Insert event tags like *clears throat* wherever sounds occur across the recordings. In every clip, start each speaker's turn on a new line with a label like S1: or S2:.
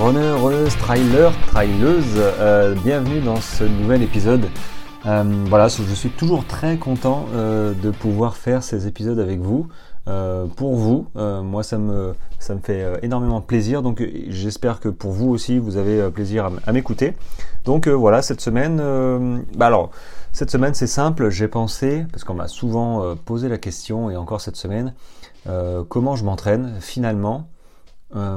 S1: runners, trailers, traileuses, euh, bienvenue dans ce nouvel épisode. Euh, voilà, je suis toujours très content euh, de pouvoir faire ces épisodes avec vous. pour vous, moi ça me, ça me fait énormément plaisir, donc j'espère que pour vous aussi vous avez plaisir à, m'écouter. Donc voilà, cette semaine, bah alors, cette semaine c'est simple, j'ai pensé, parce qu'on m'a souvent posé la question, et encore cette semaine, comment je m'entraîne finalement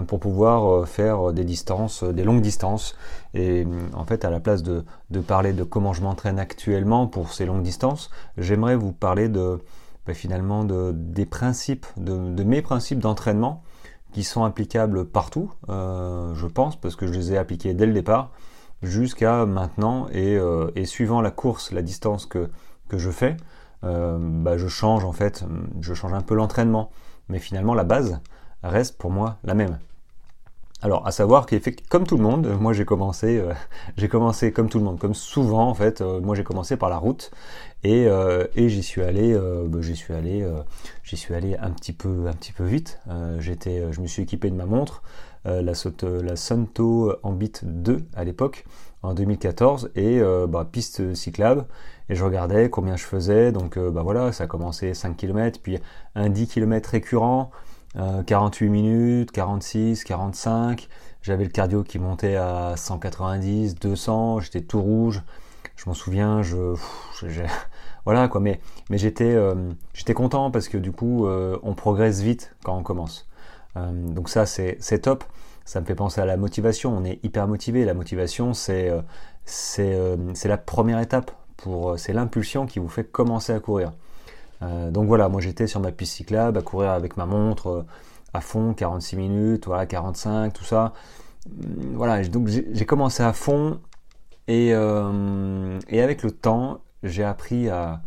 S1: pour pouvoir euh, faire des distances, des longues distances. Et en fait, à la place de, parler de comment je m'entraîne actuellement pour ces longues distances, j'aimerais vous parler de bah, finalement de, des principes, de, mes principes d'entraînement qui sont applicables partout, euh, je pense, parce que je les ai appliqués dès le départ jusqu'à maintenant et, suivant la course, la distance que, que je fais, bah, je change en fait, je change un peu l'entraînement, mais finalement la base, reste pour moi la même. Alors, à savoir qu'effectivement, comme tout le monde, moi j'ai commencé, euh, *laughs* j'ai commencé comme tout le monde, comme souvent en fait, euh, moi j'ai commencé par la route et, euh, et j'y suis allé, bah, j'y suis allé, j'y suis allé un petit peu, un petit peu vite. j'étais, je me suis équipé de ma montre, la, la Sunto Ambit 2 à l'époque, en 2014, et bah, piste cyclable. Et je regardais combien je faisais, donc bah voilà, ça a commencé 5 km, puis un 10 km récurrent. 48 euh, minutes, 46, 45. J'avais le cardio qui montait à 190, 200. J'étais tout rouge. Je m'en souviens. Je, *laughs* voilà quoi. Mais, mais j'étais, euh, j'étais content parce que du coup, euh, on progresse vite quand on commence. donc ça, c'est, c'est top. Ça me fait penser à la motivation. On est hyper motivé. La motivation, c'est, la première étape. C'est l'impulsion qui vous fait commencer à courir. Euh, donc voilà, moi j'étais sur ma piste cyclable à courir avec ma montre euh, à fond, 46 minutes, voilà, 45, tout ça. Hum, voilà, donc j'ai commencé à fond et, euh, et avec le temps, j'ai appris à,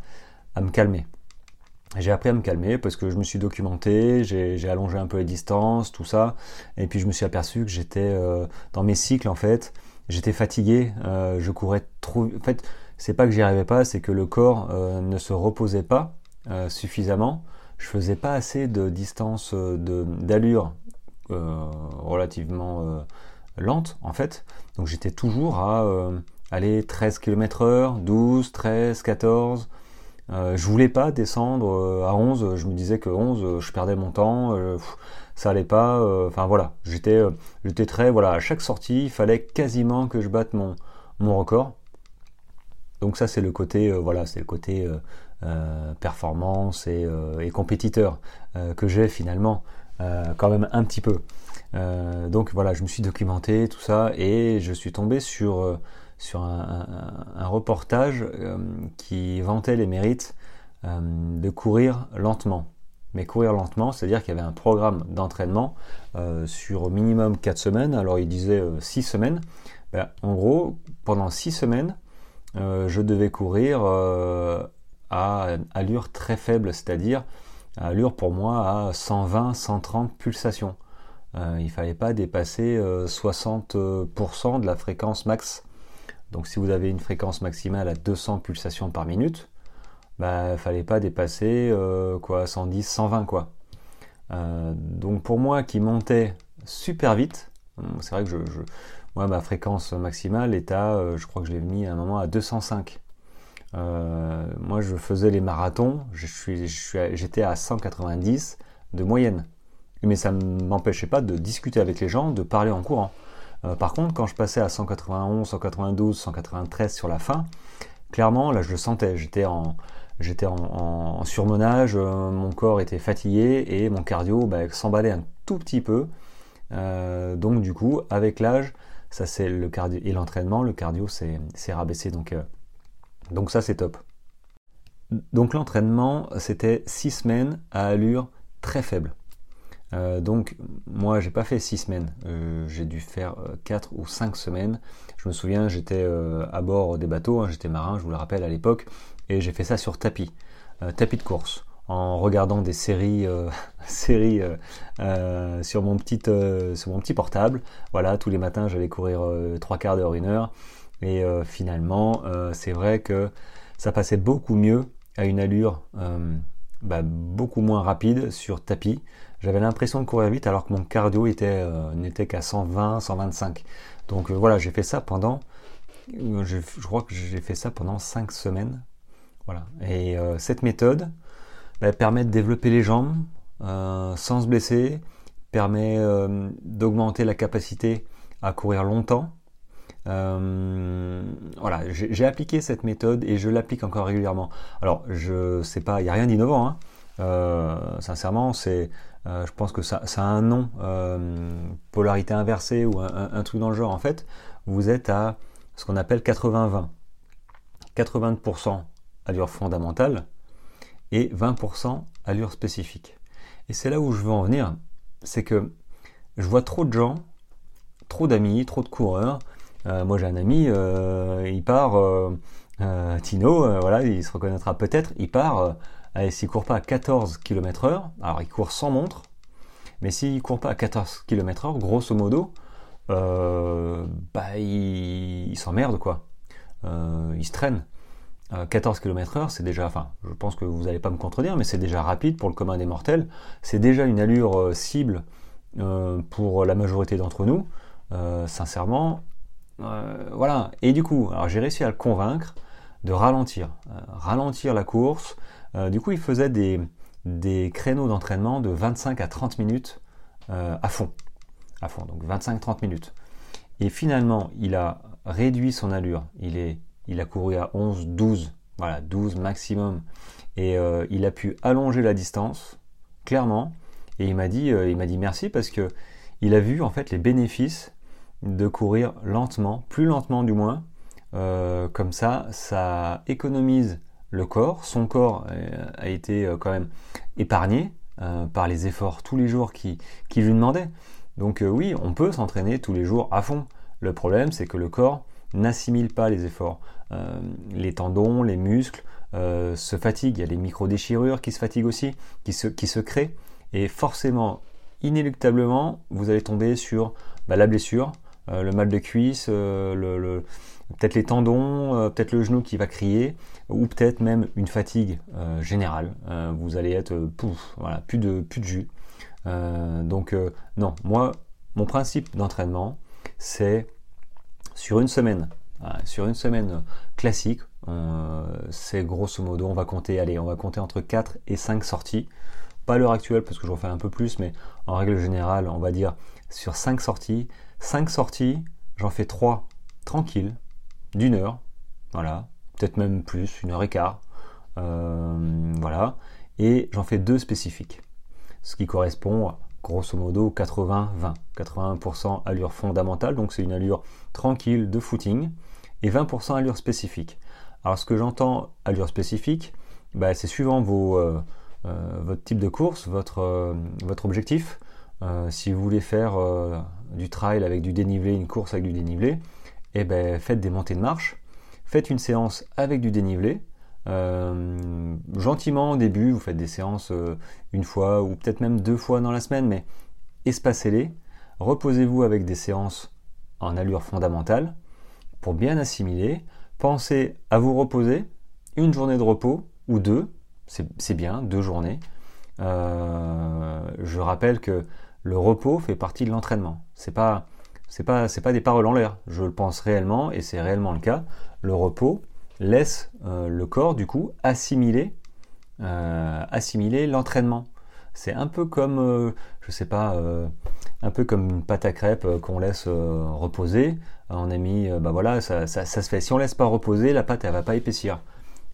S1: à, me calmer. J'ai appris à me calmer parce que je me suis documenté, j'ai allongé un peu les distances, tout ça, et puis je me suis aperçu que j'étais dans mes cycles en fait, j'étais fatigué, je courais trop. En fait, c'est pas que j'y arrivais pas, c'est que le corps ne se reposait pas euh, suffisamment. Je faisais pas assez de distance euh, d'allure euh, relativement lente en fait. Donc j'étais toujours à aller 13 km heure, 12, 13, 14. je voulais pas descendre à 11. Je me disais que 11, je perdais mon temps. ça allait pas. Enfin voilà, j'étais, très voilà. À chaque sortie, il fallait quasiment que je batte mon mon record. Donc ça c'est le côté voilà, c'est le côté performance et, euh, compétiteur euh, que j'ai finalement quand même un petit peu. donc voilà, je me suis documenté tout ça et je suis tombé sur sur un, reportage qui vantait les mérites de courir lentement. Mais courir lentement, c'est-à-dire qu'il y avait un programme d'entraînement sur au minimum 4 semaines. Alors il disait 6 semaines. Ben, en gros, pendant 6 semaines, je devais courir à allure très faible, c'est-à-dire allure pour moi à 120-130 pulsations. Euh, il fallait pas dépasser 60% euh, de la fréquence max. Donc si vous avez une fréquence maximale à 200 pulsations par minute, bah, il ne fallait pas dépasser euh, quoi, 110, 120 quoi. donc pour moi qui montait super vite, c'est vrai que je, moi ma fréquence maximale est à, je crois que je l'ai mis à un moment à 205. Euh, moi, je faisais les marathons, j'étais à 190 de moyenne. Mais ça ne m'empêchait pas de discuter avec les gens, de parler en courant. Euh, par contre, quand je passais à 191, 192, 193 sur la fin, clairement, là, je le sentais. J'étais en, j'étais en, surmenage, euh, mon corps était fatigué et mon cardio bah, s'emballait un tout petit peu. donc, du coup, avec l'âge, ça c'est le cardio et l'entraînement, le cardio s'est rabaissé. Donc ça c'est top. Donc l'entraînement, c'était 6 semaines à allure très faible. Euh, donc moi j'ai pas fait 6 semaines, euh, j'ai dû faire 4 euh, ou 5 semaines. Je me souviens j'étais à bord des bateaux, hein, j'étais marin, je vous le rappelle à l'époque, et j'ai fait ça sur tapis, tapis de course, en regardant des séries, *laughs* séries sur, mon petit, sur mon petit portable. Voilà, tous les matins j'allais courir 3 quarts d'heure, 1 heure. Et finalement, c'est vrai que ça passait beaucoup mieux à une allure euh, bah, beaucoup moins rapide sur tapis. j'avais l'impression de courir vite alors que mon cardio était n'était qu'à 120, 125. Donc voilà, j'ai fait ça pendant, je, crois que j'ai fait ça pendant 5 semaines. Voilà. Et cette méthode bah, permet de développer les jambes sans se blesser, permet d'augmenter la capacité à courir longtemps euh, voilà, j'ai appliqué cette méthode et je l'applique encore régulièrement. Alors, je sais pas, il n'y a rien d'innovant. Hein. Euh, sincèrement, c'est, euh, je pense que ça, a un nom, polarité inversée ou un, truc dans le genre. En fait, vous êtes à ce qu'on appelle 80-20. 80%, allure fondamentale et 20% allure spécifique. Et c'est là où je veux en venir, c'est que je vois trop de gens, trop d'amis, trop de coureurs moi j'ai un ami, euh, il part, euh, Tino, voilà, il se reconnaîtra peut-être, il part, allez, s'il court pas à 14 km heure, alors il court sans montre, mais s'il court pas à 14 km heure, grosso modo, bah il, s'emmerde quoi. il se traîne. 14 km heure, c'est déjà, enfin, je pense que vous n'allez pas me contredire, mais c'est déjà rapide pour le commun des mortels. C'est déjà une allure cible pour la majorité d'entre nous. sincèrement, euh, voilà. Et du coup, j'ai réussi à le convaincre de ralentir, euh, ralentir la course. Euh, du coup, il faisait des, créneaux d'entraînement de 25 à 30 minutes à fond, à fond, donc 25-30 minutes. Et finalement, il a réduit son allure. Il a couru à 11, 12, voilà, 12 maximum. Et il a pu allonger la distance, clairement. Et il m'a dit, dit merci parce que il a vu en fait les bénéfices de courir lentement, plus lentement du moins. Euh, comme ça, ça économise le corps. Son corps euh, a été euh, quand même épargné par les efforts tous les jours qui, lui demandaient. Donc oui, on peut s'entraîner tous les jours à fond. Le problème, c'est que le corps n'assimile pas les efforts. les tendons, les muscles se fatiguent. Il y a les micro-déchirures qui se fatiguent aussi, qui se, qui se créent. Et forcément, inéluctablement, vous allez tomber sur bah, la blessure, euh, le mal de cuisse, euh, peut-être les tendons, euh, peut-être le genou qui va crier, ou peut-être même une fatigue générale. vous allez être pouf, voilà, plus de, plus de jus. donc non, moi, mon principe d'entraînement, c'est sur une semaine, sur une semaine classique, c'est grosso modo, on va compter, allez, on va compter entre 4 et 5 sorties. Pas l'heure actuelle parce que j'en fais un peu plus, mais en règle générale, on va dire sur 5 sorties, 5 sorties, j'en fais 3 tranquilles, d'une heure, voilà, peut-être même plus, une heure et quart, euh, voilà, et j'en fais deux spécifiques, ce qui correspond grosso modo 80-20, 80%, allure fondamentale, donc c'est une allure tranquille de footing, et 20% allure spécifique. Alors ce que j'entends allure spécifique, bah, c'est suivant euh, euh, votre type de course, votre objectif. si vous voulez faire du trail avec du dénivelé, une course avec du dénivelé, et eh ben faites des montées de marche, faites une séance avec du dénivelé. Euh, gentiment au début, vous faites des séances euh, une fois ou peut-être même deux fois dans la semaine, mais espacez-les. Reposez-vous avec des séances en allure fondamentale pour bien assimiler. Pensez à vous reposer, une journée de repos ou deux, c'est bien, deux journées. Euh, je rappelle que le repos fait partie de l'entraînement. C'est pas c'est pas c'est pas des paroles en l'air. Je le pense réellement et c'est réellement le cas. Le repos laisse euh, le corps du coup assimiler euh, assimiler l'entraînement. C'est un peu comme euh, je sais pas un peu comme une pâte à crêpes qu'on laisse reposer. On a mis bah voilà ça, se fait. Si on laisse pas reposer, la pâte elle va pas épaissir.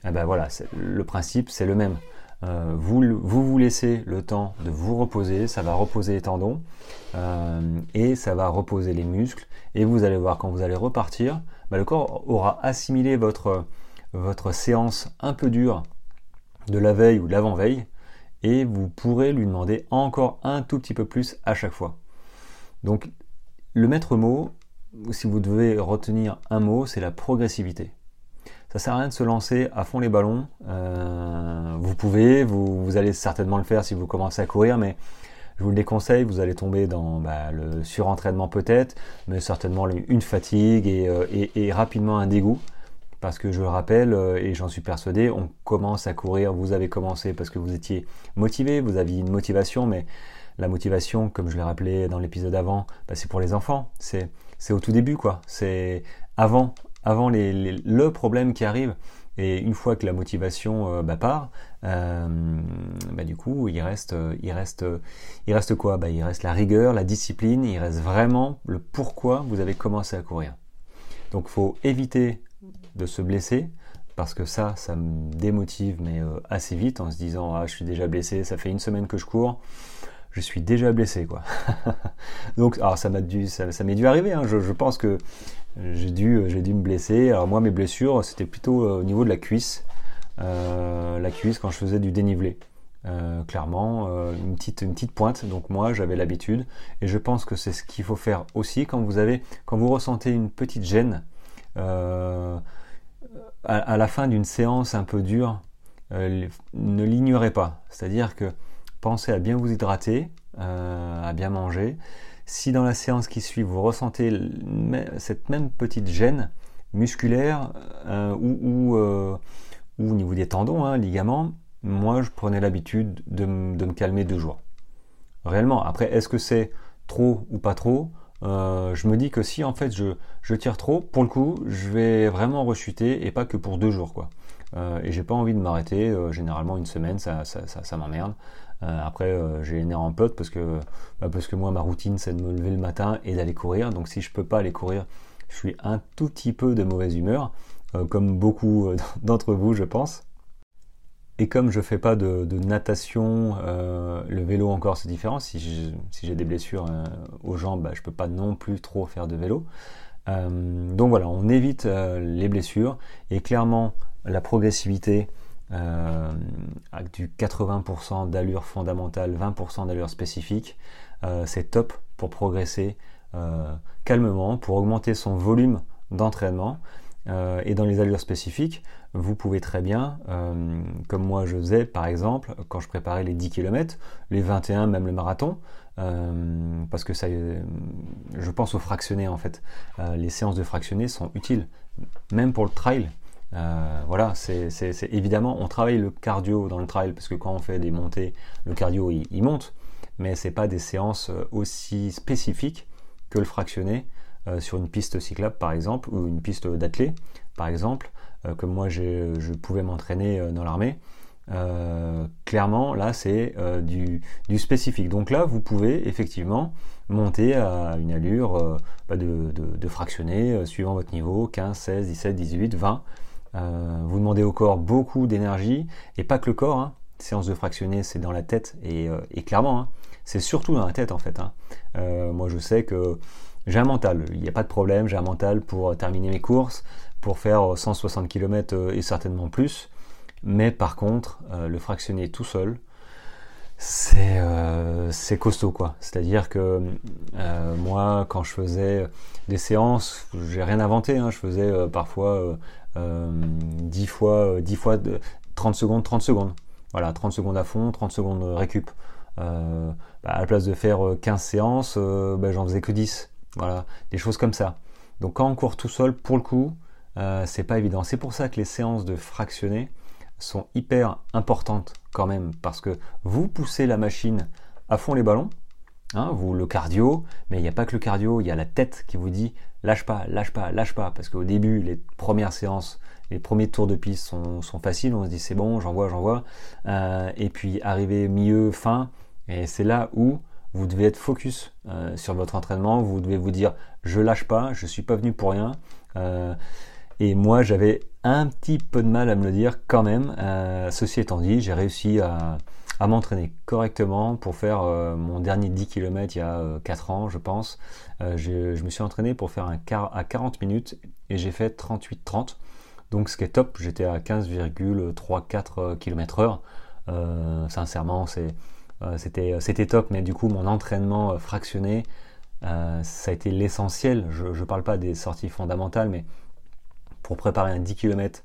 S1: Et eh ben voilà, le principe c'est le même. Euh, vous, vous, laissez le temps de vous reposer, ça va reposer les tendons euh, et ça va reposer les muscles et vous allez voir quand vous allez repartir, bah, le corps aura assimilé votre, votre séance un peu dure de la veille ou de l'avant-veille et vous pourrez lui demander encore un tout petit peu plus à chaque fois. Donc le maître mot, si vous devez retenir un mot, c'est la progressivité ça sert à rien de se lancer à fond les ballons. Euh, vous pouvez, vous, allez certainement le faire si vous commencez à courir, mais je vous le déconseille, vous allez tomber dans bah, le surentraînement peut-être, mais certainement une fatigue euh, et, rapidement un dégoût. Parce que je le rappelle, euh, et j'en suis persuadé, on commence à courir, vous avez commencé parce que vous étiez motivé, vous aviez une motivation, mais la motivation, comme je l'ai rappelé dans l'épisode avant, bah, c'est pour les enfants. C'est au tout début, quoi. C'est avant, avant le problème qui arrive. Et une fois que la motivation euh, bah, part, euh, bah, du coup, il reste, il reste, il reste quoi? Bah, Il reste la rigueur, la discipline, il reste vraiment le pourquoi vous avez commencé à courir. Donc, il faut éviter de se blesser, parce que ça, ça me démotive, mais euh, assez vite, en se disant ah je suis déjà blessé, ça fait une semaine que je cours, je suis déjà blessé quoi. *laughs* Donc alors ça m'a dû, ça, m'est dû arriver. Hein. Je, pense que j'ai dû, j'ai dû me blesser. Alors moi mes blessures c'était plutôt euh, au niveau de la cuisse, euh, la cuisse quand je faisais du dénivelé. clairement, une, petite, une petite pointe. Donc moi, j'avais l'habitude, et je pense que c'est ce qu'il faut faire aussi quand vous avez, quand vous ressentez une petite gêne à, la fin d'une séance un peu dure, euh, ne l'ignorez pas. C'est-à-dire que pensez à bien vous hydrater, euh, à bien manger. Si dans la séance qui suit, vous ressentez cette même petite gêne musculaire euh, ou, au niveau des tendons, hein, ligaments, moi je prenais l'habitude de, me calmer deux jours. Réellement, après, est-ce que c'est trop ou pas trop? Euh, je me dis que si en fait je, tire trop, pour le coup, je vais vraiment rechuter et pas que pour deux jours quoi. Euh, et j'ai pas envie de m'arrêter. Euh, généralement une semaine, ça, m'emmerde. Après, j'ai les nerfs en pote parce que bah, parce que moi ma routine c'est de me lever le matin et d'aller courir. Donc si je peux pas aller courir, je suis un tout petit peu de mauvaise humeur, comme beaucoup *laughs* d'entre vous, je pense. Et comme je fais pas de, natation, euh, le vélo encore c'est différent. Si j'ai des blessures euh, aux jambes, bah, je peux pas non plus trop faire de vélo. Euh, donc voilà, on évite les blessures et clairement la progressivité avec du 80% d'allure fondamentale, 20% d'allure spécifique, c'est top pour progresser calmement, pour augmenter son volume d'entraînement. et dans les allures spécifiques, vous pouvez très bien, euh, comme moi je faisais par exemple, quand je préparais les 10 km, les 21, même le marathon, euh, parce que ça, euh, je pense aux fractionnés en fait. les séances de fractionnés sont utiles, même pour le trail. Voilà, c'est évidemment, on travaille le cardio dans le trail parce que quand on fait des montées, le cardio il, monte, mais c'est pas des séances aussi spécifiques que le fractionné sur une piste cyclable par exemple ou une piste d'athlée par exemple. Euh, comme moi je pouvais m'entraîner euh, dans l'armée. Euh, clairement, là, c'est du, spécifique. Donc là, vous pouvez effectivement monter à une allure bah, de, de, fractionner suivant votre niveau, 15, 16, 17, 18, 20. Vous demandez au corps beaucoup d'énergie, et pas que le corps. Hein. Séance de fractionner, c'est dans la tête, et, clairement, hein, c'est surtout dans la tête en fait. Hein. moi, je sais que j'ai un mental, il n'y a pas de problème, j'ai un mental pour terminer mes courses, pour faire 160 km euh, et certainement plus. Mais par contre, euh, le fractionner tout seul, c'est euh, costaud quoi. C'est-à-dire que moi, quand je faisais des séances, j'ai rien inventé, je faisais parfois 10 fois, 10 fois 30 secondes, 30 secondes. Voilà, 30 secondes à fond, 30 secondes récup. Bah, à la place de faire 15 séances, bah, j'en faisais que 10. Voilà, des choses comme ça. Donc quand on court tout seul, pour le coup, euh, c'est pas évident. C'est pour ça que les séances de fractionner sont hyper importantes quand même, parce que vous poussez la machine à fond les ballons, hein, le cardio, mais il n'y a pas que le cardio, il y a la tête qui vous dit lâche pas, lâche pas, lâche pas, parce qu'au début, les premières séances, les premiers tours de piste sont, faciles, on se dit c'est bon, j'envoie, j'envoie, euh, et puis arriver milieu, fin, et c'est là où vous devez être focus euh, sur votre entraînement, vous devez vous dire je lâche pas, je suis pas venu pour rien. Et moi, j'avais un petit peu de mal à me le dire quand même. Euh, ceci étant dit, j'ai réussi à, m'entraîner correctement pour faire euh, mon dernier 10 km il y a 4 euh, ans, je pense. je me suis entraîné pour faire un quart à 40 minutes et j'ai fait 38-30. Donc ce qui est top, j'étais à 15,34 km heure. sincèrement, c'était top, mais du coup, mon entraînement fractionné, ça a été l'essentiel. Je ne parle pas des sorties fondamentales, mais pour préparer un 10 km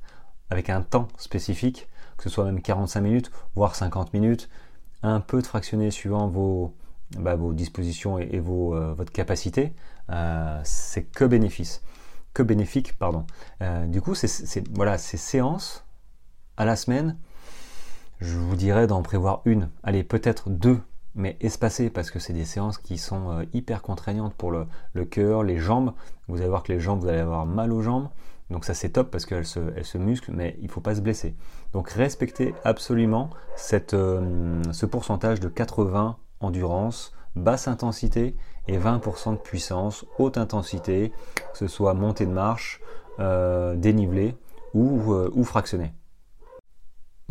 S1: avec un temps spécifique, que ce soit même 45 minutes, voire 50 minutes, un peu de fractionner suivant vos, bah, vos dispositions et, vos, euh, votre capacité, euh, c'est que bénéfice. Que bénéfique, pardon. Euh, du coup, c'est voilà, ces séances à la semaine, je vous dirais d'en prévoir une, allez, peut-être deux mais espacées, parce que c'est des séances qui sont hyper contraignantes pour le, le cœur, les jambes. Vous allez voir que les jambes, vous allez avoir mal aux jambes. Donc ça c'est top parce qu'elles se, musclent, mais il ne faut pas se blesser. Donc respectez absolument euh, ce pourcentage de 80 endurance, basse intensité et 20% de puissance, haute intensité, que ce soit montée de marche, euh, dénivelé ou, euh, ou fractionné.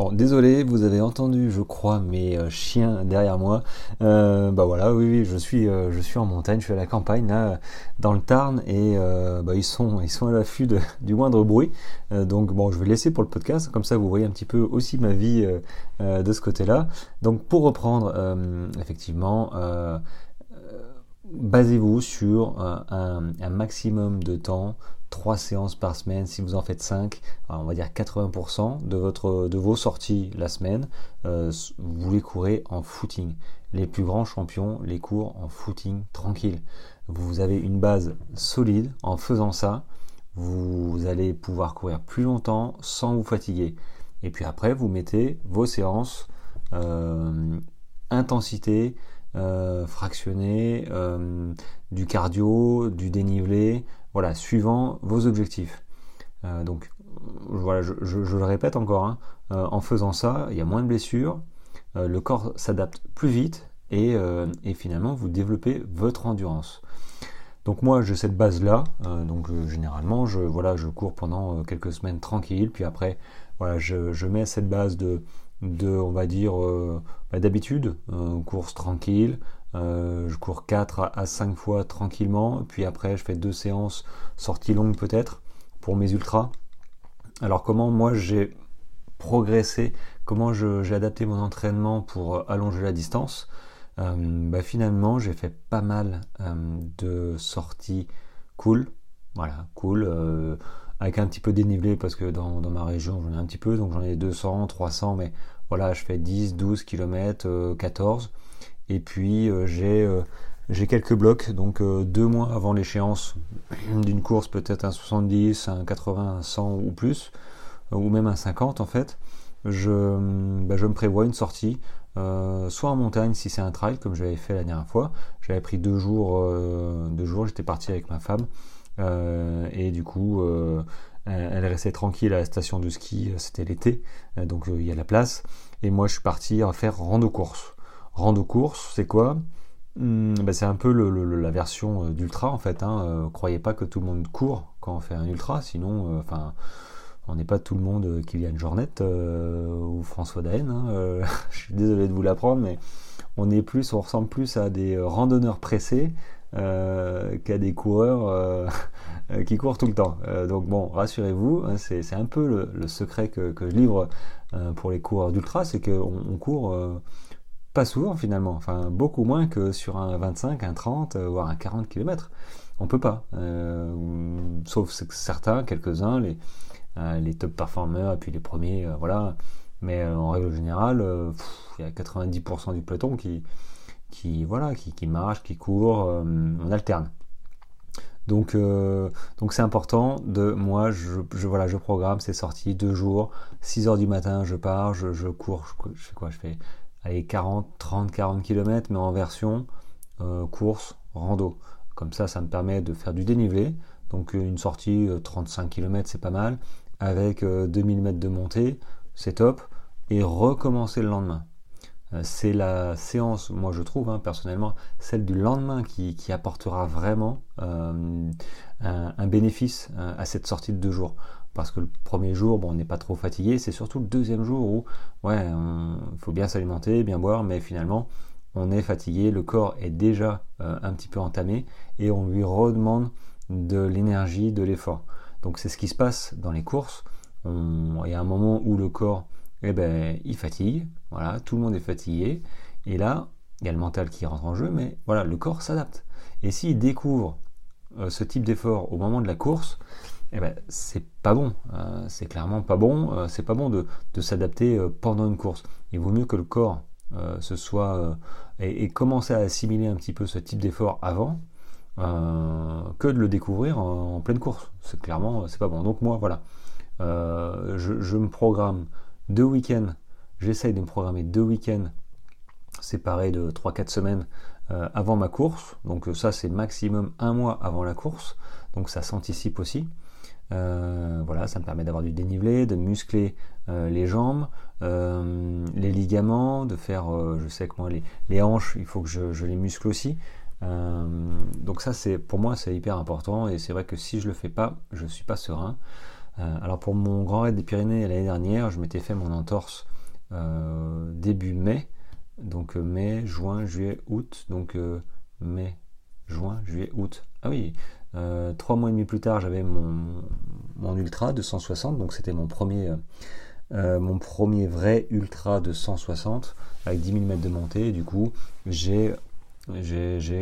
S1: Bon, désolé, vous avez entendu, je crois, mes euh, chiens derrière moi. Euh, bah voilà, oui, oui, je suis, euh, je suis en montagne, je suis à la campagne, là, dans le Tarn, et bah, ils sont, ils sont à l'affût *laughs* du moindre bruit. donc bon, je vais laisser pour le podcast, comme ça vous voyez un petit peu aussi ma vie de ce côté-là. Donc pour reprendre, effectivement, basez-vous sur un, un maximum de temps 3 séances par semaine, si vous en faites 5, on va dire 80% de, votre, de vos sorties la semaine, euh, vous les courez en footing. Les plus grands champions les courent en footing tranquille. Vous avez une base solide en faisant ça. Vous allez pouvoir courir plus longtemps sans vous fatiguer. Et puis après, vous mettez vos séances euh, intensité, euh, fractionné, euh, du cardio, du dénivelé, voilà, suivant vos objectifs. Euh, donc voilà, je, le répète encore, hein, en faisant ça, il y a moins de blessures, le corps s'adapte plus vite et, finalement vous développez votre endurance. Donc moi j'ai cette base là, donc généralement je voilà je cours pendant quelques semaines tranquille, puis après voilà je, mets cette base de on va dire, euh, bah, d'habitude, euh, course tranquille. Euh, je cours 4 à 5 fois tranquillement, puis après je fais deux séances sorties longues peut-être pour mes ultras. Alors comment moi j'ai progressé, comment j'ai adapté mon entraînement pour allonger la distance? Bah, Finalement j'ai fait pas mal de sorties cool, voilà, cool avec un petit peu dénivelé parce que dans, ma région j'en ai un petit peu, donc j'en ai 200, 300, mais voilà, je fais 10, 12 km, 14. Et puis euh, j'ai euh, j'ai quelques blocs, donc euh, deux mois avant l'échéance *clears throat* d'une course, peut-être un 70, un 80, un 100 ou plus, ou même un 50 en fait, je, bah, je me prévois une sortie, soit en montagne si c'est un trail comme j'avais fait la dernière fois. J'avais pris deux jours, jours, j'étais parti avec ma femme. Et du coup, elle restait tranquille à la station de ski, c'était l'été, donc il y a la place. Et moi, je suis parti faire rando-course. Rando-course, c'est quoi? Hmm, ben, c'est un peu la version d'ultra en fait. Hein. croyez pas que tout le monde court quand on fait un ultra, sinon, enfin, on n'est pas tout le monde Kylian Jornet ou François Daen. Hein. *laughs* je suis désolé de vous l'apprendre, mais on est plus, on ressemble plus à des randonneurs pressés euh, qu'à des coureurs euh, *laughs* euh, qui courent tout le temps. donc bon, rassurez-vous, hein, c'est un peu le, secret que, je livre pour les coureurs d'ultra, c'est qu'on on court pas souvent finalement, enfin beaucoup moins que sur un 25, un 30, voire un 40 km. On peut pas, sauf certains, quelques-uns, les, les top performers puis les premiers, voilà. Mais en règle générale, il y a 90% du peloton qui, qui voilà, qui, marche, qui court, euh, on alterne. Donc euh, c'est important de moi je, je, voilà je programme ces sorties deux jours 6 heures du matin je pars je, je cours je, fais quoi? Je fais allez 40 30 40 km mais en version euh, course rando. Comme ça ça me permet de faire du dénivelé. Donc une sortie 35 km c'est pas mal. Avec 2000 mètres de montée c'est top. Et recommencer le lendemain. Euh, c'est la séance, moi je trouve hein, personnellement, celle du lendemain qui, apportera vraiment euh, un, bénéfice euh, à cette sortie de deux jours. Parce que le premier jour, on n'est pas trop fatigué, c'est surtout le deuxième jour où, il faut bien s'alimenter, bien boire, mais finalement, on est fatigué, le corps est déjà un petit peu entamé. Et on lui redemande de l'énergie, de l'effort. Donc c'est ce qui se passe dans les courses. il y a un moment où le corps eh ben, il fatigue, voilà, tout le monde est fatigué, et là, il y a le mental qui rentre en jeu, mais voilà, le corps s'adapte. Et s'il découvre euh, ce type d'effort au moment de la course, eh ben, c'est pas bon, euh, c'est clairement pas bon, euh, c'est pas bon de, s'adapter pendant une course. Il vaut mieux que le corps se soit et, commencer à assimiler un petit peu ce type d'effort avant que de le découvrir en, pleine course. C'est clairement c'est pas bon. Donc moi voilà, je, me programme deux week-ends, j'essaye de me programmer deux week-ends séparé de 3-4 semaines avant ma course. Donc ça c'est maximum un mois avant la course. Donc ça s'anticipe aussi. Voilà, ça me permet d'avoir du dénivelé, de muscler les jambes, les ligaments, de faire, je sais que moi les, hanches, il faut que je les muscle aussi. Euh, donc ça, c'est pour moi, c'est hyper important et c'est vrai que si je le fais pas, je suis pas serein. Euh, alors pour mon Grand Raid des Pyrénées l'année dernière, je m'étais fait mon entorse euh, début mai, donc mai, juin, juillet, août, donc mai, juin, juillet, août. Ah oui, trois mois et demi plus tard, j'avais mon, ultra de 160, donc c'était mon premier, mon premier vrai ultra de 160 avec 10 000 mètres de montée. Du coup, j'ai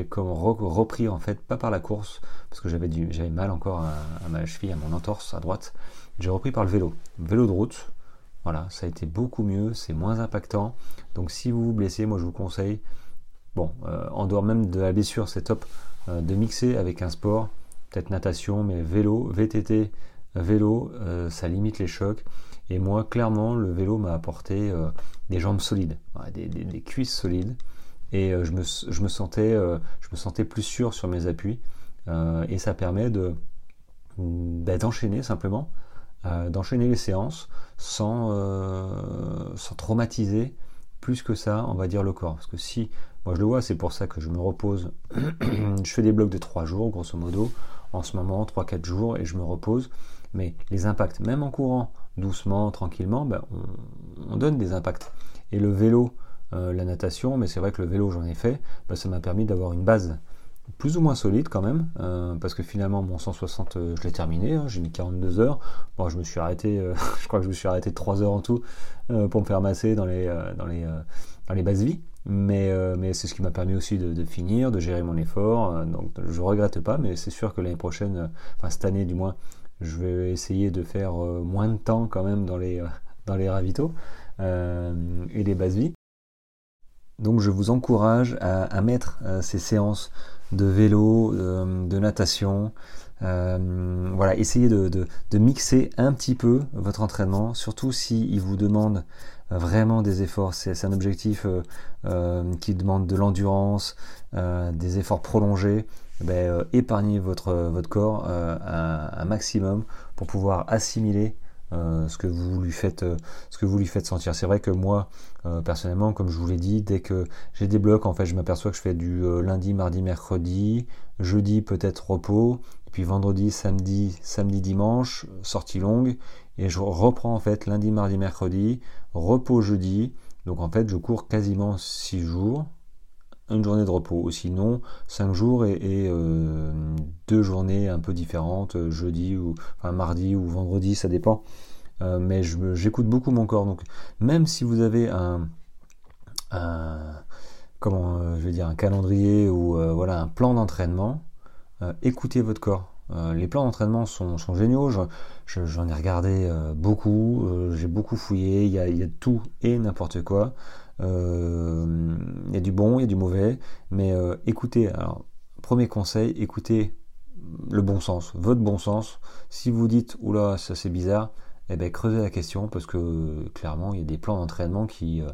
S1: comme repris en fait, pas par la course, parce que j'avais mal encore à, ma cheville, à mon entorse à droite. J'ai repris par le vélo, vélo de route. Voilà, ça a été beaucoup mieux, c'est moins impactant. Donc si vous vous blessez, moi je vous conseille, bon, euh, en dehors même de la blessure, c'est top euh, de mixer avec un sport, peut-être natation, mais vélo, VTT, vélo, euh, ça limite les chocs. Et moi, clairement, le vélo m'a apporté des jambes solides, des cuisses solides. Et euh, je me, sentais, euh, plus sûr sur mes appuis. Euh, et ça permet de bah, d'enchaîner simplement, d'enchaîner les séances sans traumatiser plus que ça, on va dire, le corps. Parce que si, moi je le vois, c'est pour ça que je me repose, *clears throat* je fais des blocs de 3 jours, grosso modo, en ce moment, 3-4 jours, et je me repose. Mais les impacts, même en courant doucement, tranquillement, ben, on, on, donne des impacts. Et le vélo, euh, la natation, mais c'est vrai que le vélo j'en ai fait, bah, ça m'a permis d'avoir une base plus ou moins solide quand même, euh, parce que finalement mon 160 euh, je l'ai terminé, hein, j'ai mis 42 heures, bon je me suis arrêté, *laughs* je crois que je me suis arrêté 3 heures en tout pour me faire masser dans les, dans les, dans les bases vies, mais, mais c'est ce qui m'a permis aussi de, finir, de gérer mon effort, donc je regrette pas, mais c'est sûr que l'année prochaine, enfin cette année du moins, je vais essayer de faire moins de temps quand même dans les, dans les ravitaux et les bases vies. Donc je vous encourage à, mettre euh, ces séances de vélo, euh, de natation. Euh, voilà, essayez de, mixer un petit peu votre entraînement, surtout si il vous demande vraiment des efforts. C'est un objectif qui demande de l'endurance, des efforts prolongés. Eh ben, épargnez votre, votre corps un, maximum pour pouvoir assimiler euh, ce que vous lui faites euh, ce que vous lui faites sentir. C'est vrai que moi euh, personnellement comme je vous l'ai dit dès que j'ai des blocs en fait je m'aperçois que je fais du lundi mardi mercredi jeudi peut-être repos puis vendredi samedi samedi dimanche sortie longue et je reprends en fait lundi mardi mercredi repos jeudi. Donc en fait je cours quasiment 6 jours une journée de repos. Ou sinon, cinq jours et, euh, deux journées un peu différentes, euh, jeudi ou enfin, mardi ou vendredi, ça dépend. Euh, mais j'écoute beaucoup mon corps. Donc, même si vous avez un, comment je vais dire un calendrier ou voilà un plan d'entraînement, écoutez votre corps. les plans d'entraînement sont, géniaux. J'en ai regardé beaucoup. J'ai beaucoup fouillé. Il y a tout et n'importe quoi. Euh, il y a du bon, il y a du mauvais, mais euh, écoutez, alors, premier conseil, écoutez le bon sens, votre bon sens. Si vous dites, oula, ça c'est bizarre, eh ben, creusez la question parce que clairement, il y a des plans d'entraînement qui, euh,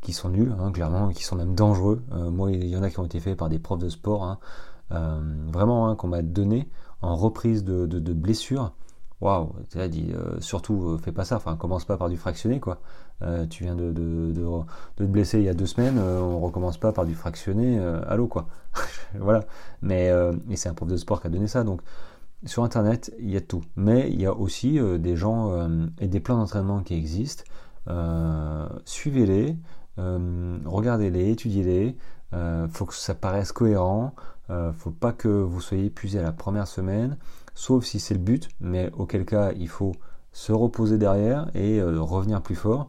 S1: qui sont nuls, hein, clairement, qui sont même dangereux. moi, il y en a qui ont été faits par des profs de sport, hein, vraiment, hein, qu'on m'a donné en reprise de, blessures waouh, tu as dit, surtout, fais pas ça, enfin, commence pas par du fractionné, quoi. Euh, tu viens de, te blesser il y a deux semaines, on recommence pas par du fractionné, allô, quoi. *laughs* voilà. Mais, et c'est un prof de sport qui a donné ça, donc, sur Internet, il y a tout. Mais il y a aussi des gens et des plans d'entraînement qui existent. Suivez-les, regardez-les, étudiez-les. faut que ça paraisse cohérent. faut pas que vous soyez épuisé à la première semaine sauf si c'est le but, mais auquel cas il faut se reposer derrière et euh, revenir plus fort.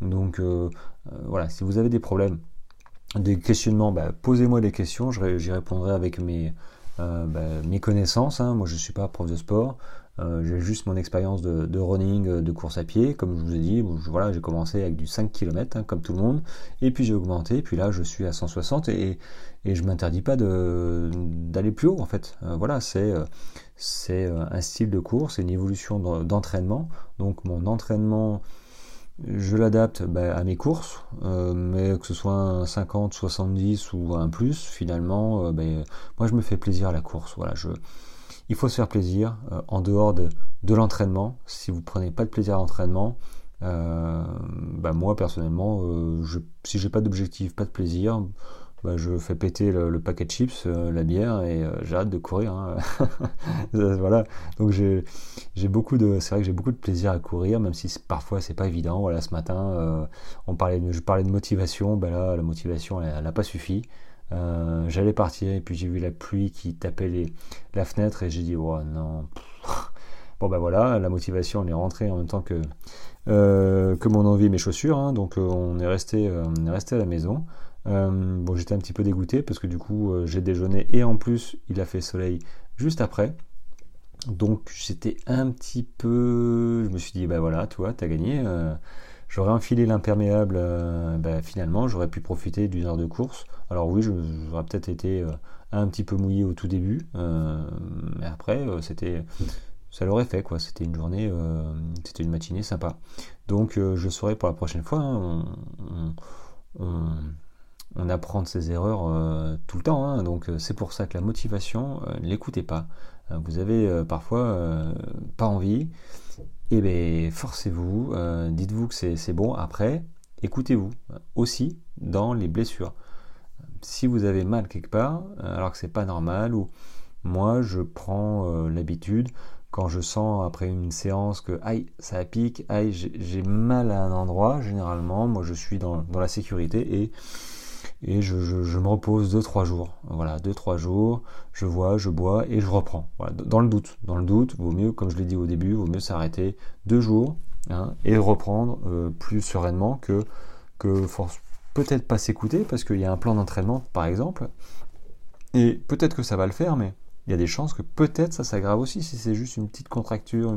S1: Donc euh, euh, voilà, si vous avez des problèmes, des questionnements, bah, posez-moi des questions, j'y répondrai avec mes, bah, mes connaissances. Hein. Moi je ne suis pas prof de sport, j'ai juste mon expérience de, running, de course à pied, comme je vous ai dit, voilà, j'ai commencé avec du 5 km, hein, comme tout le monde, et puis j'ai augmenté, puis là je suis à 160, et, et je m'interdis pas d'aller plus haut en fait. voilà, c'est c'est euh, un style de course, c'est une évolution d'entraînement. Donc mon entraînement je l'adapte bah, à mes courses, mais que ce soit un 50, 70 ou un plus, finalement, bah, moi je me fais plaisir à la course. Voilà, il faut se faire plaisir en dehors de, l'entraînement. Si vous prenez pas de plaisir à l'entraînement, euh, bah moi personnellement, euh, je, si j'ai pas d'objectif, pas de plaisir, bah je fais péter le, paquet de chips, euh, la bière et j'ai hâte de courir. Hein. *laughs* voilà. Donc j'ai beaucoup de, c'est vrai que j'ai beaucoup de plaisir à courir, même si parfois c'est pas évident. Voilà, ce matin, on parlait, je parlais de motivation, bah là la motivation n'a pas suffi. J'allais partir et puis j'ai vu la pluie qui tapait la fenêtre et j'ai dit oh non. *laughs* Bon ben voilà, la motivation elle est rentrée en même temps que euh, que mon envie mes chaussures. Hein. donc euh, on est resté, euh, on est resté à la maison. Bon, j'étais un petit peu dégoûté parce que du coup j'ai déjeuné et en plus il a fait soleil juste après. Donc j'étais un petit peu, je me suis dit bah voilà, toi t'as gagné. j'aurais enfilé l'imperméable, bah, finalement j'aurais pu profiter d'une heure de course. Alors oui, j'aurais peut-être été un petit peu mouillé au tout début, mais après c'était ça l'aurait fait quoi. C'était une journée, euh, c'était une matinée sympa. Donc euh, je saurai pour la prochaine fois. Hein, on, apprend de ses erreurs euh, tout le temps. Hein. donc c'est pour ça que la motivation, l'écoutez pas. vous avez parfois pas envie. Et eh bien forcez-vous. Dites-vous que c'est bon. Après, écoutez-vous aussi dans les blessures. Si vous avez mal quelque part, alors que c'est pas normal ou moi je prends l'habitude quand je sens après une séance que aïe ça pique, aïe j'ai mal à un endroit, généralement moi je suis dans, la sécurité et, et je, me repose 2-3 jours. Voilà, 2-3 jours, je vois, je bois et je reprends. dans le doute, dans le doute, vaut mieux, comme je l'ai dit au début, vaut mieux s'arrêter 2 jours hein, et reprendre euh, plus sereinement que, que peut-être pas s'écouter parce qu'il y a un plan d'entraînement par exemple. Et peut-être que ça va le faire, mais il y a des chances que peut-être ça s'aggrave aussi si c'est juste une petite contracture,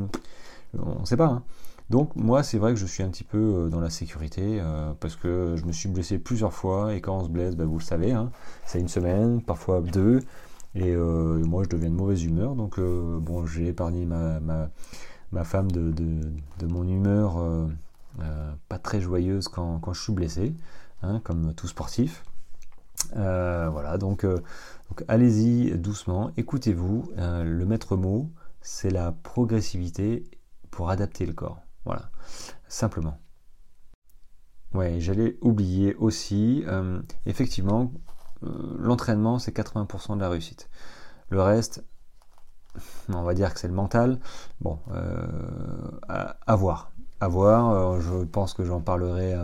S1: on ne sait pas. Hein. Donc moi c'est vrai que je suis un petit peu euh, dans la sécurité euh, parce que je me suis blessé plusieurs fois et quand on se blesse, bah, vous le savez, hein, c'est une semaine, parfois deux, et euh, moi je deviens de mauvaise humeur, donc bon j'ai épargné ma, ma, femme de, de, mon humeur pas très joyeuse quand, quand je suis blessé, hein, comme tout sportif. voilà, donc allez-y doucement, écoutez-vous. Le maître mot, c'est la progressivité pour adapter le corps. Voilà, simplement. Ouais, j'allais oublier aussi, euh, effectivement, euh, l'entraînement, c'est 80% de la réussite. Le reste, on va dire que c'est le mental. Bon, à, voir. À voir, je pense que j'en parlerai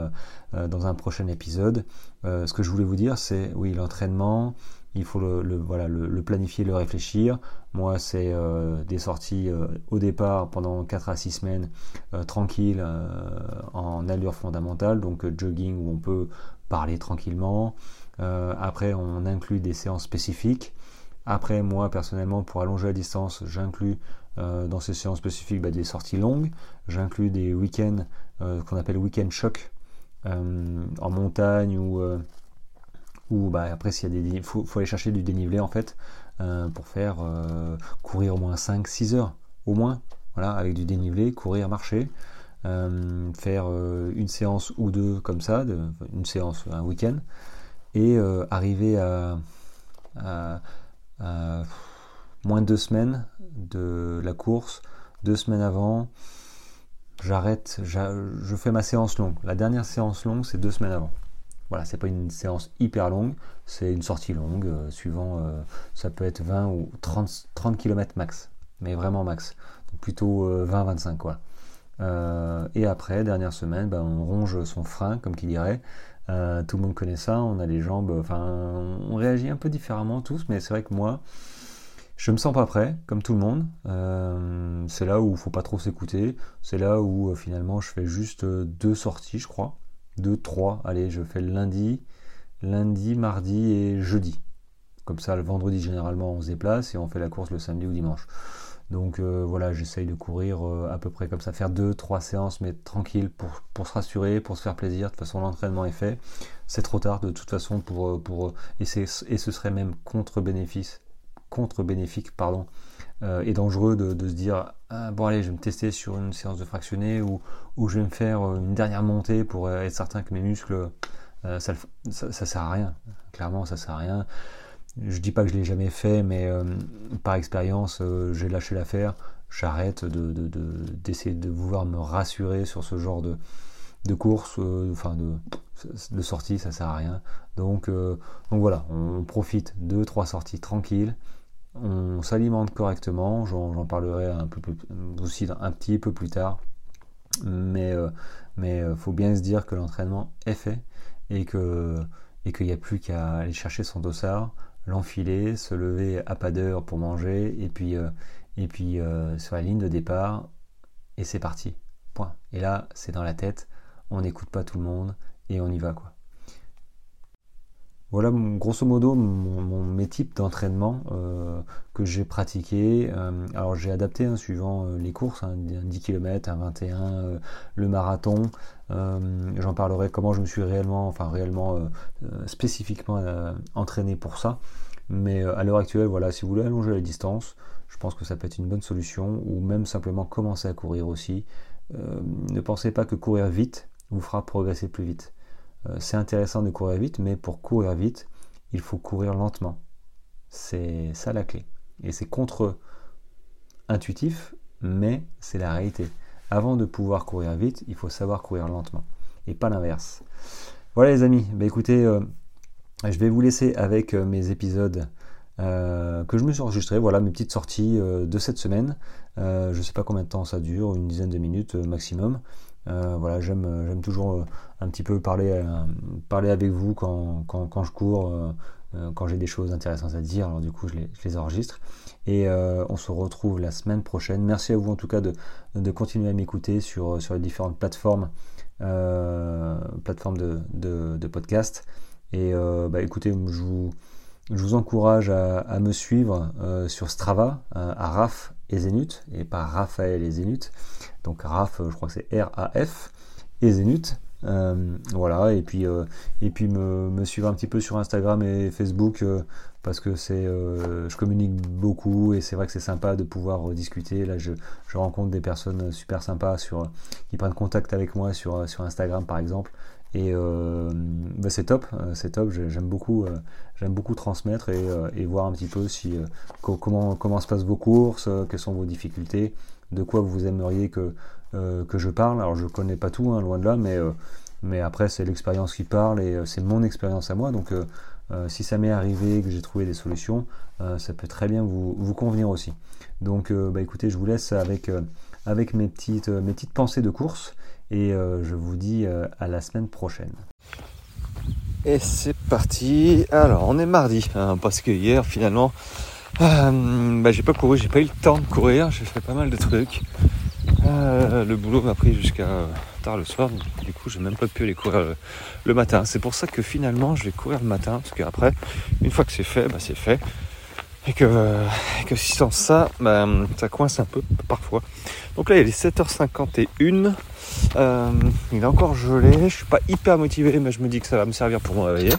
S1: dans un prochain épisode. ce que je voulais vous dire, c'est oui, l'entraînement, il faut le, voilà, le, planifier, le réfléchir. Moi, c'est euh, des sorties euh, au départ pendant 4 à 6 semaines euh, tranquilles en allure fondamentale, donc jogging où on peut parler tranquillement. après, on inclut des séances spécifiques. Après, moi, personnellement, pour allonger la distance, j'inclus dans ces séances spécifiques bah, des sorties longues. J'inclus des week-ends qu'on appelle week-end choc en montagne ou ou bah, après s'il y a des faut, faut aller chercher du dénivelé en fait euh, pour faire euh, courir au moins 5-6 heures au moins voilà avec du dénivelé courir marcher euh, faire une séance ou deux comme ça une séance un week-end et arriver à, moins de deux semaines de la course deux semaines avant j'arrête je fais ma séance longue. La dernière séance longue c'est deux semaines avant voilà, c'est pas une séance hyper longue, c'est une sortie longue, euh, suivant, euh, ça peut être 20 ou 30, 30 km max, mais vraiment max. Donc plutôt 20-25 euh, quoi. et après, dernière semaine, ben, on ronge son frein, comme qui dirait. tout le monde connaît ça, on a les jambes, enfin, on réagit un peu différemment tous, mais c'est vrai que moi, je me sens pas prêt, comme tout le monde. c'est là où il faut pas trop s'écouter. C'est là où finalement je fais juste deux sorties, je crois. 2, 3. Allez, je fais lundi, lundi, mardi et jeudi. Comme ça, le vendredi, généralement, on se déplace et on fait la course le samedi ou dimanche. Donc euh, voilà, j'essaye de courir euh, à peu près comme ça, faire 2-3 séances, mais tranquille pour, pour, se rassurer, pour se faire plaisir. De toute façon, l'entraînement est fait. C'est trop tard de toute façon pour. Euh, pour et, et ce serait même contre-bénéfice, contre-bénéfique, pardon, est dangereux de, se dire ah, bon allez je vais me tester sur une séance de fractionné ou, je vais me faire une dernière montée pour être certain que mes muscles ça, ça, ça, sert à rien. Clairement ça sert à rien. Je dis pas que je l'ai jamais fait mais par expérience j'ai lâché l'affaire. J'arrête de, d'essayer de, vouloir me rassurer sur ce genre de, de course, euh, enfin de, de sortie, ça sert à rien. Donc, euh, donc voilà, on profite de trois sorties tranquilles, on s'alimente correctement, j'en, parlerai un aussi un petit peu plus tard, mais euh, mais faut bien se dire que l'entraînement est fait et que qu'il n'y a plus qu'à aller chercher son dossard, l'enfiler, se lever à pas d'heure pour manger et puis puis euh, sur la ligne de départ, et c'est parti. Point. Et là, c'est dans la tête, on n'écoute pas tout le monde, et on y va quoi. Voilà grosso modo mes types d'entraînement euh, que j'ai pratiqué. Euh, alors j'ai adapté hein, suivant les courses, hein, 10 km, un 21, le marathon. J'en parlerai comment je me suis réellement, enfin réellement spécifiquement entraîné pour ça. Mais à l'heure actuelle, voilà, si vous voulez allonger la distance, je pense que ça peut être une bonne solution, ou même simplement commencer à courir aussi. Euh, ne pensez pas que courir vite vous fera progresser plus vite. Euh, c'est intéressant de courir vite, mais pour courir vite, il faut courir lentement. C'est ça la clé. Et c'est contre-intuitif, mais c'est la réalité. Avant de pouvoir courir vite, il faut savoir courir lentement, et pas l'inverse. Voilà les amis, bah, écoutez, euh, je vais vous laisser avec mes épisodes euh, que je me suis enregistré, voilà mes petites sorties euh, de cette semaine. Euh, je ne sais pas combien de temps ça dure, une dizaine de minutes maximum. Voilà, j'aime toujours un petit peu parler, parler avec vous quand, quand, je cours, quand j'ai des choses intéressantes à dire. Alors du coup, je les, enregistre. Et on se retrouve la semaine prochaine. Merci à vous en tout cas de, de continuer à m'écouter sur, sur les différentes plateformes, plateformes de, de, podcast. Et bah, écoutez, je vous je vous encourage à, me suivre euh, sur Strava, euh, à Raf et Zenut, et pas Raphaël et Zenut. Donc Raf, je crois que c'est R-A-F, et Zenut. Euh, voilà, et puis, et puis me, suivre un petit peu sur Instagram et Facebook parce que c'est, je communique beaucoup et c'est vrai que c'est sympa de pouvoir discuter. Là, je, je, rencontre des personnes super sympas sur, qui prennent contact avec moi sur, sur Instagram par exemple et euh, bah, c'est top, euh, c'est top. J'aime beaucoup, euh, j'aime beaucoup transmettre et, voir un petit peu si comment comment se passent vos courses, quelles sont vos difficultés, de quoi vous aimeriez que que je parle. Alors je connais pas tout, hein, loin de là, mais mais après c'est l'expérience qui parle et c'est mon expérience à moi. Donc si ça m'est arrivé que j'ai trouvé des solutions, ça peut très bien vous, convenir aussi. Donc bah écoutez, je vous laisse avec mes petites pensées de course et euh, je vous dis euh, à la semaine prochaine.
S2: Et c'est parti. Alors on est mardi hein, parce que hier finalement euh, bah, j'ai pas couru, j'ai pas eu le temps de courir, j'ai fait pas mal de trucs. le boulot m'a pris jusqu'à tard le soir, du coup j'ai même pas pu aller courir le, matin. C'est pour ça que finalement je vais courir le matin, parce qu'après, une fois que c'est fait, bah, c'est fait. Et que, que si sans ça, bah, ça coince un peu parfois. Donc là il est 7h51. Euh, il est encore gelé, je suis pas hyper motivé, mais je me dis que ça va me servir pour me réveiller.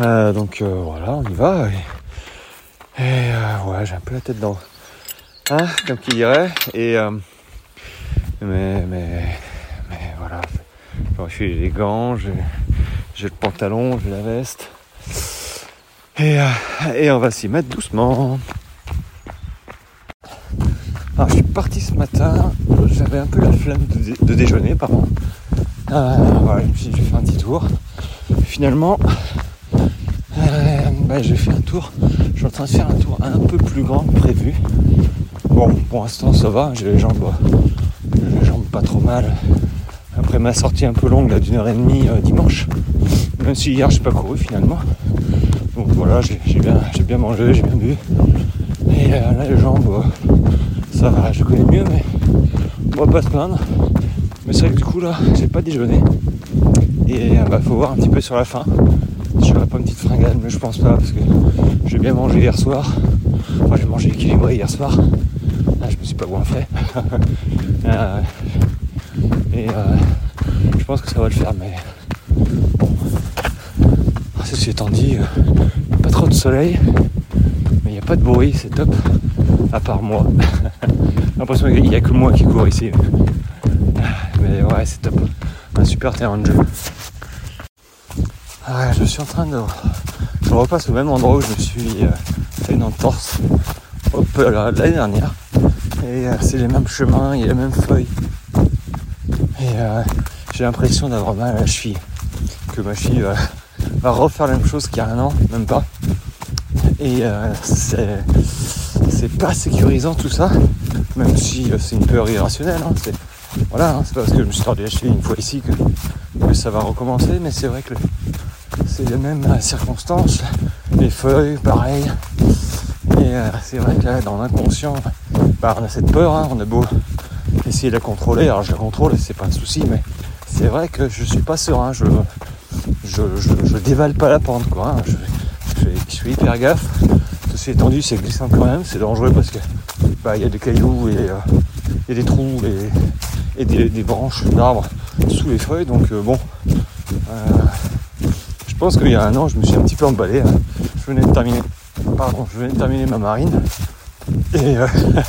S2: Euh, donc euh, voilà, on y va. Ouais, j'ai un peu la tête dans, hein, comme qui dirait. Et mais mais mais voilà, je suis les gants, j'ai le pantalon, j'ai la veste. Et, et on va s'y mettre doucement. Alors, je suis parti ce matin, j'avais un peu la flemme de, déjeuner, pardon. Euh, voilà, j'ai fait un petit tour. Finalement, euh, j'ai fait un tour. Je suis en train de faire un tour un peu plus grand que prévu. Bon, pour l'instant, ça va. J'ai les jambes, les jambes pas trop mal. Après ma sortie un peu longue d'une heure et demie euh, dimanche. Même si hier, j'ai pas couru finalement. Donc voilà, j'ai bien, mangé, j'ai bien bu. Et là, les jambes ça va, je connais mieux, mais on va pas se plaindre. Mais c'est vrai que du coup là, j'ai pas déjeuné. Et bah faut voir un petit peu sur la fin. Mais je pense pas parce que j'ai bien mangé hier soir. Enfin j'ai mangé équilibré hier soir. Ah, je me suis pas bien fait. Euh, et euh, je pense que ça va le faire, mais bon. Ceci étant dit, euh, pas trop de soleil, mais il n'y a pas de bruit, c'est top. à part moi. *laughs* J'ai l'impression qu'il n'y a que moi qui cours ici. Mais ouais, c'est top. Un super terrain de jeu. Ah, je suis en train de. Repasse au même endroit où je me suis euh, fait une entorse l'année dernière. Et euh, c'est les mêmes chemins, il y a les mêmes feuilles. Et euh, j'ai l'impression d'avoir mal à la cheville. Que ma cheville va, refaire la même chose qu'il y a un an, même pas. Et c'est, c'est pas sécurisant tout ça, même si c'est une peur irrationnelle. Hein, voilà, hein, c'est parce que je me suis tordu la cheville une fois ici que, ça va recommencer, mais c'est vrai que c'est les mêmes circonstances, les feuilles, pareil. Et euh, c'est vrai que là, dans l'inconscient, on a cette peur, hein, on a beau essayer de la contrôler, alors je la contrôle c'est pas un souci, mais c'est vrai que je suis pas serein, je, je, dévale pas la pente, quoi. Hein. je, suis hyper gaffe. Ceci étant dit, c'est glissant quand même, c'est dangereux parce que bah, il y a des cailloux et, euh, des trous et, des, branches d'arbres sous les feuilles, donc euh, bon. Je pense qu'il y a un an, je me suis un petit peu emballé. Hein. Je venais de terminer pardon, je venais de terminer ma marine. Et, euh,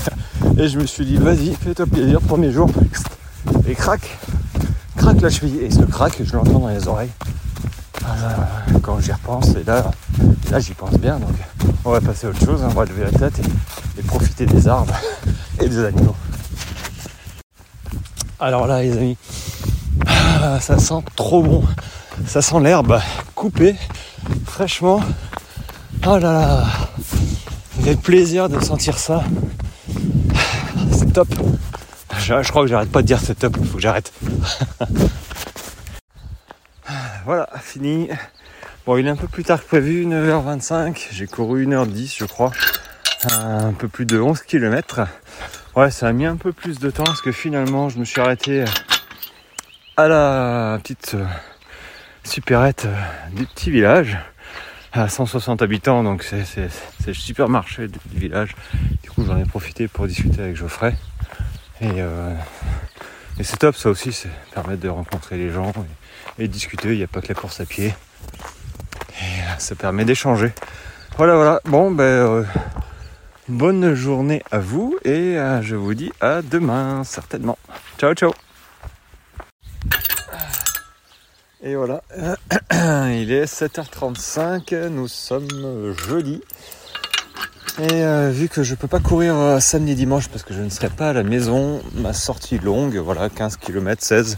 S2: *laughs* et je me suis dit, vas-y, fais-toi plaisir, premier jour. Et crac, crac la cheville. Et ce crac, je l'entends dans les oreilles. Euh, quand j'y repense, et là, là j'y pense bien. Donc on va passer à autre chose, hein. on va lever la tête et, profiter des arbres *laughs* et des animaux. Alors là, les amis, ah, ça sent trop bon. Ça sent l'herbe coupée fraîchement Oh là là le plaisir de sentir ça. C'est top. Je, crois que j'arrête pas de dire c'est top, il faut que j'arrête. *laughs* voilà, fini. Bon, il est un peu plus tard que prévu, 9h25. J'ai couru 1h10, je crois. Un peu plus de 11 km. Ouais, ça a mis un peu plus de temps parce que finalement, je me suis arrêté à la petite euh, supérette euh, du petit village à 160 habitants, donc c'est le supermarché du village. Du coup, j'en ai profité pour discuter avec Geoffrey. Et, euh, et c'est top, ça aussi, c'est permettre de rencontrer les gens et, discuter. Il n'y a pas que la course à pied. Et euh, ça permet d'échanger. Voilà, voilà. Bon, ben, bonne journée à vous et je vous dis à demain, certainement. Ciao, ciao. Et voilà, *clears throat* il est 7h35, nous sommes jeudi. Et euh, vu que je peux pas courir euh, samedi dimanche parce que je ne serai pas à la maison, ma sortie longue, voilà 15 km 16,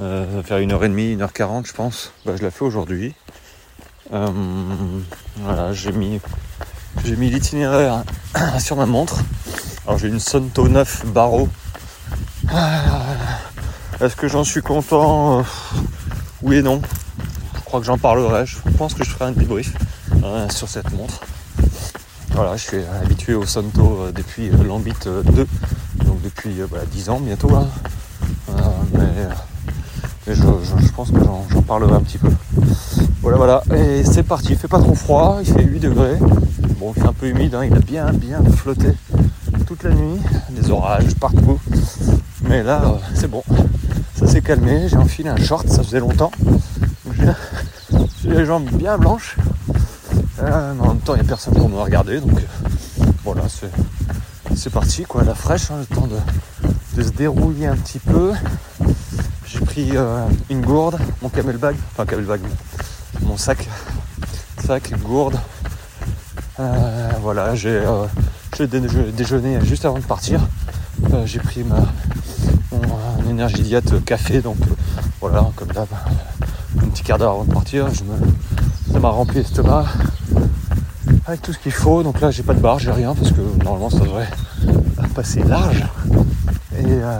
S2: euh, faire 1h30, 1h40 je pense, bah, je la fais aujourd'hui. voilà, j'ai mis j'ai mis l'itinéraire *clears throat* sur ma montre. Alors j'ai une Sonto 9 barreau. Est-ce que j'en suis content? Oui et non. Je crois que j'en parlerai. Je pense que je ferai un débrief euh, sur cette montre. Voilà, je suis habitué au Santo euh, depuis euh, l'Ambit 2, donc depuis 10 bah, ans bientôt. Hein. mais, je, pense que j'en parlerai un petit peu. Voilà, voilà. Et c'est parti. Il fait pas trop froid, il fait 8 degrés. Bon, il fait un peu humide, hein. il a bien, bien flotté toute la nuit. Des orages partout. Mais là, c'est bon ça s'est calmé, j'ai enfilé un short, ça faisait longtemps. J'ai les jambes bien blanches. Euh, mais en même temps, il n'y a personne pour me regarder, donc euh, voilà, c'est parti, quoi, la fraîche, hein, le temps de, se dérouiller un petit peu. J'ai pris euh, une gourde, mon camelbag, enfin camelbag, mon sac, sac, gourde. voilà, j'ai déjeuné juste avant de partir. j'ai pris ma, mon, énergie diète café, donc euh, voilà, comme d'hab, un petit quart d'heure avant de partir, je me, ça m'a rempli l'estomac avec tout ce qu'il faut. Donc là, j'ai pas de barre, j'ai rien parce que normalement ça devrait passer large. Et, euh,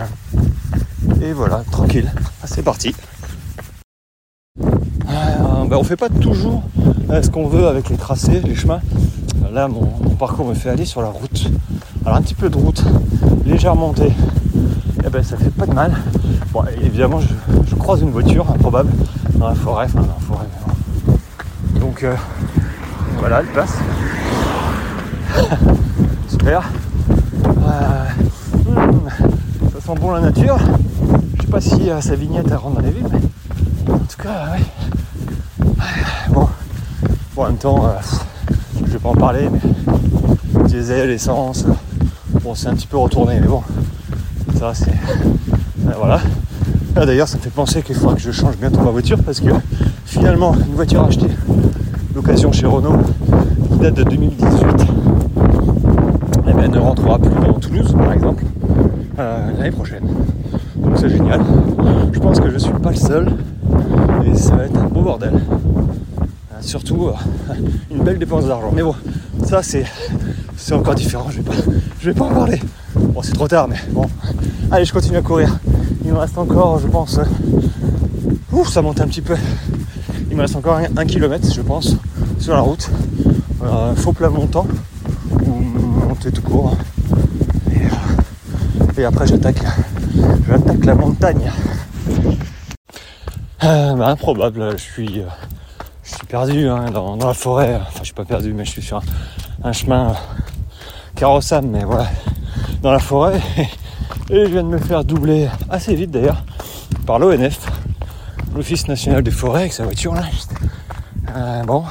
S2: et voilà, tranquille. Ah, c'est parti. Euh, ben, on fait pas toujours ce qu'on veut avec les tracés, les chemins. Là, mon, parcours me fait aller sur la route. Alors un petit peu de route, légère montée, eh ben ça fait pas de mal. Bon, évidemment, je, croise une voiture improbable dans la forêt, enfin dans la forêt. Donc euh, voilà, elle passe. *laughs* Super. Euh, hmm, ça sent bon la nature. Je sais pas si euh, sa vignette à rendre dans les villes, mais en tout cas, ouais. Bon, bon en même temps, je vais pas en parler, mais diesel, essence, Bon, c'est un petit peu retourné, mais bon, c'est. Voilà. Ah, D'ailleurs, ça me fait penser qu'il faudra que je change bientôt ma voiture parce que finalement, une voiture achetée d'occasion chez Renault qui date de 2018, eh ben, ne rentrera plus dans Toulouse, par exemple, euh, l'année prochaine. Donc c'est génial. Je pense que je suis pas le seul et ça va être un beau bordel. Euh, surtout euh, *laughs* une belle dépense d'argent. Mais bon, ça c'est c'est encore différent. Je vais pas je vais pas en parler. Bon, c'est trop tard, mais bon. Allez, je continue à courir. Il me reste encore, je pense. euh, Ouf, ça monte un petit peu. Il me reste encore un, kilomètre, je pense, sur la route. Euh, faux plat montant ou monter tout court. Et, euh, après, j'attaque, j'attaque la montagne. Euh, bah, improbable, je suis, je suis perdu hein, dans, la forêt. Enfin, je suis pas perdu, mais je suis sur un, chemin carrossable, mais voilà, dans la forêt. *laughs* Et je viens de me faire doubler assez vite d'ailleurs par l'ONF, l'Office national des forêts, avec sa voiture là. Euh, bon,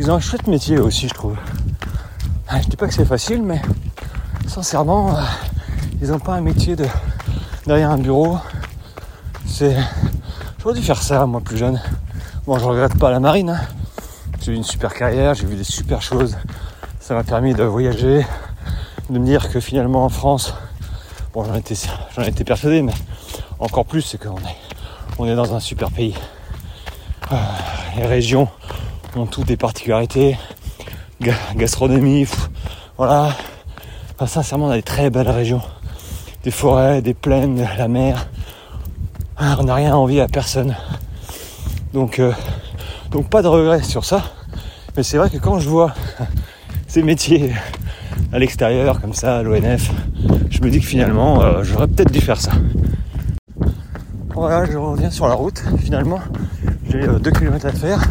S2: ils ont un chouette métier aussi, je trouve. Euh, Je dis pas que c'est facile, mais sincèrement, euh, ils n'ont pas un métier de derrière un bureau. C'est, j'aurais dû faire ça moi plus jeune. Bon, je regrette pas la marine. hein. J'ai eu une super carrière, j'ai vu des super choses. Ça m'a permis de voyager, de me dire que finalement en France, bon, j'en étais, j'en étais persuadé, mais encore plus, c'est qu'on est, on est dans un super pays. Euh, les régions ont toutes des particularités, Ga- gastronomie, voilà. Enfin, sincèrement, on a des très belles régions, des forêts, des plaines, la mer. Ah, on n'a rien à envier à personne. Donc, euh, donc pas de regrets sur ça. Mais c'est vrai que quand je vois *laughs* ces métiers à l'extérieur, comme ça, à l'ONF, je me dis que finalement, euh, j'aurais peut-être dû faire ça. Voilà, je reviens sur la route. Finalement, j'ai 2 km à faire.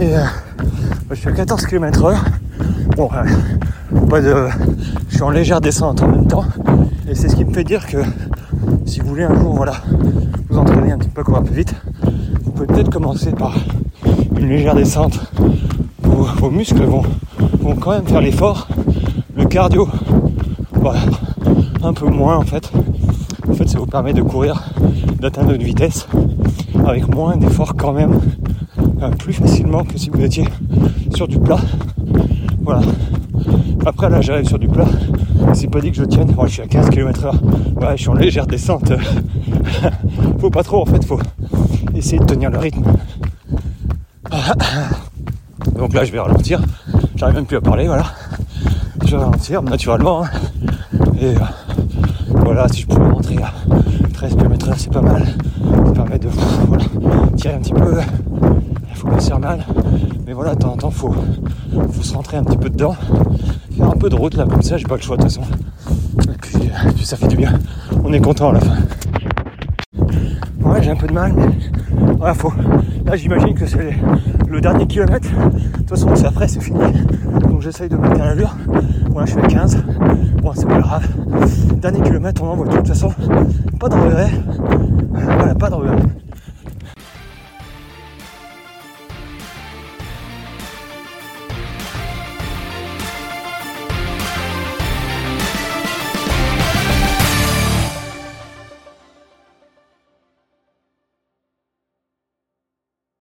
S2: Et euh, je suis à 14 km heure. Bon, euh, pas de... je suis en légère descente en même temps. Et c'est ce qui me fait dire que si vous voulez un jour, voilà, vous entraîner un petit peu courir plus vite, vous pouvez peut-être commencer par une légère descente. Vos, vos muscles vont, vont quand même faire l'effort. Cardio, voilà, un peu moins en fait. En fait, ça vous permet de courir, d'atteindre une vitesse avec moins d'efforts quand même, euh, plus facilement que si vous étiez sur du plat. Voilà. Après là, j'arrive sur du plat. C'est pas dit que je tienne. Je suis à 15 km heure. Ouais, je suis en légère descente. *laughs* faut pas trop en fait, faut essayer de tenir le rythme. Donc là, je vais ralentir. J'arrive même plus à parler, voilà. Vais ralentir naturellement. hein. Et euh, voilà, si je pouvais rentrer à 13 km c'est pas mal. Ça permet de tirer un petit peu. Il faut pas se faire mal. Mais voilà, de temps en temps, faut, faut se rentrer un petit peu dedans. Faire un peu de route là, comme ça, j'ai pas le choix de toute façon. Euh, puis ça fait du bien. On est content à la fin. J'ai un peu de mal, mais faut. Là, j'imagine que c'est le dernier kilomètre. De toute façon, c'est après, c'est fini. Donc, j'essaye de mettre à l'allure. Voilà, je suis à 15. Bon, c'est pas grave. Dernier kilomètre, on envoie. De toute façon, pas de regret. Voilà, pas de regret.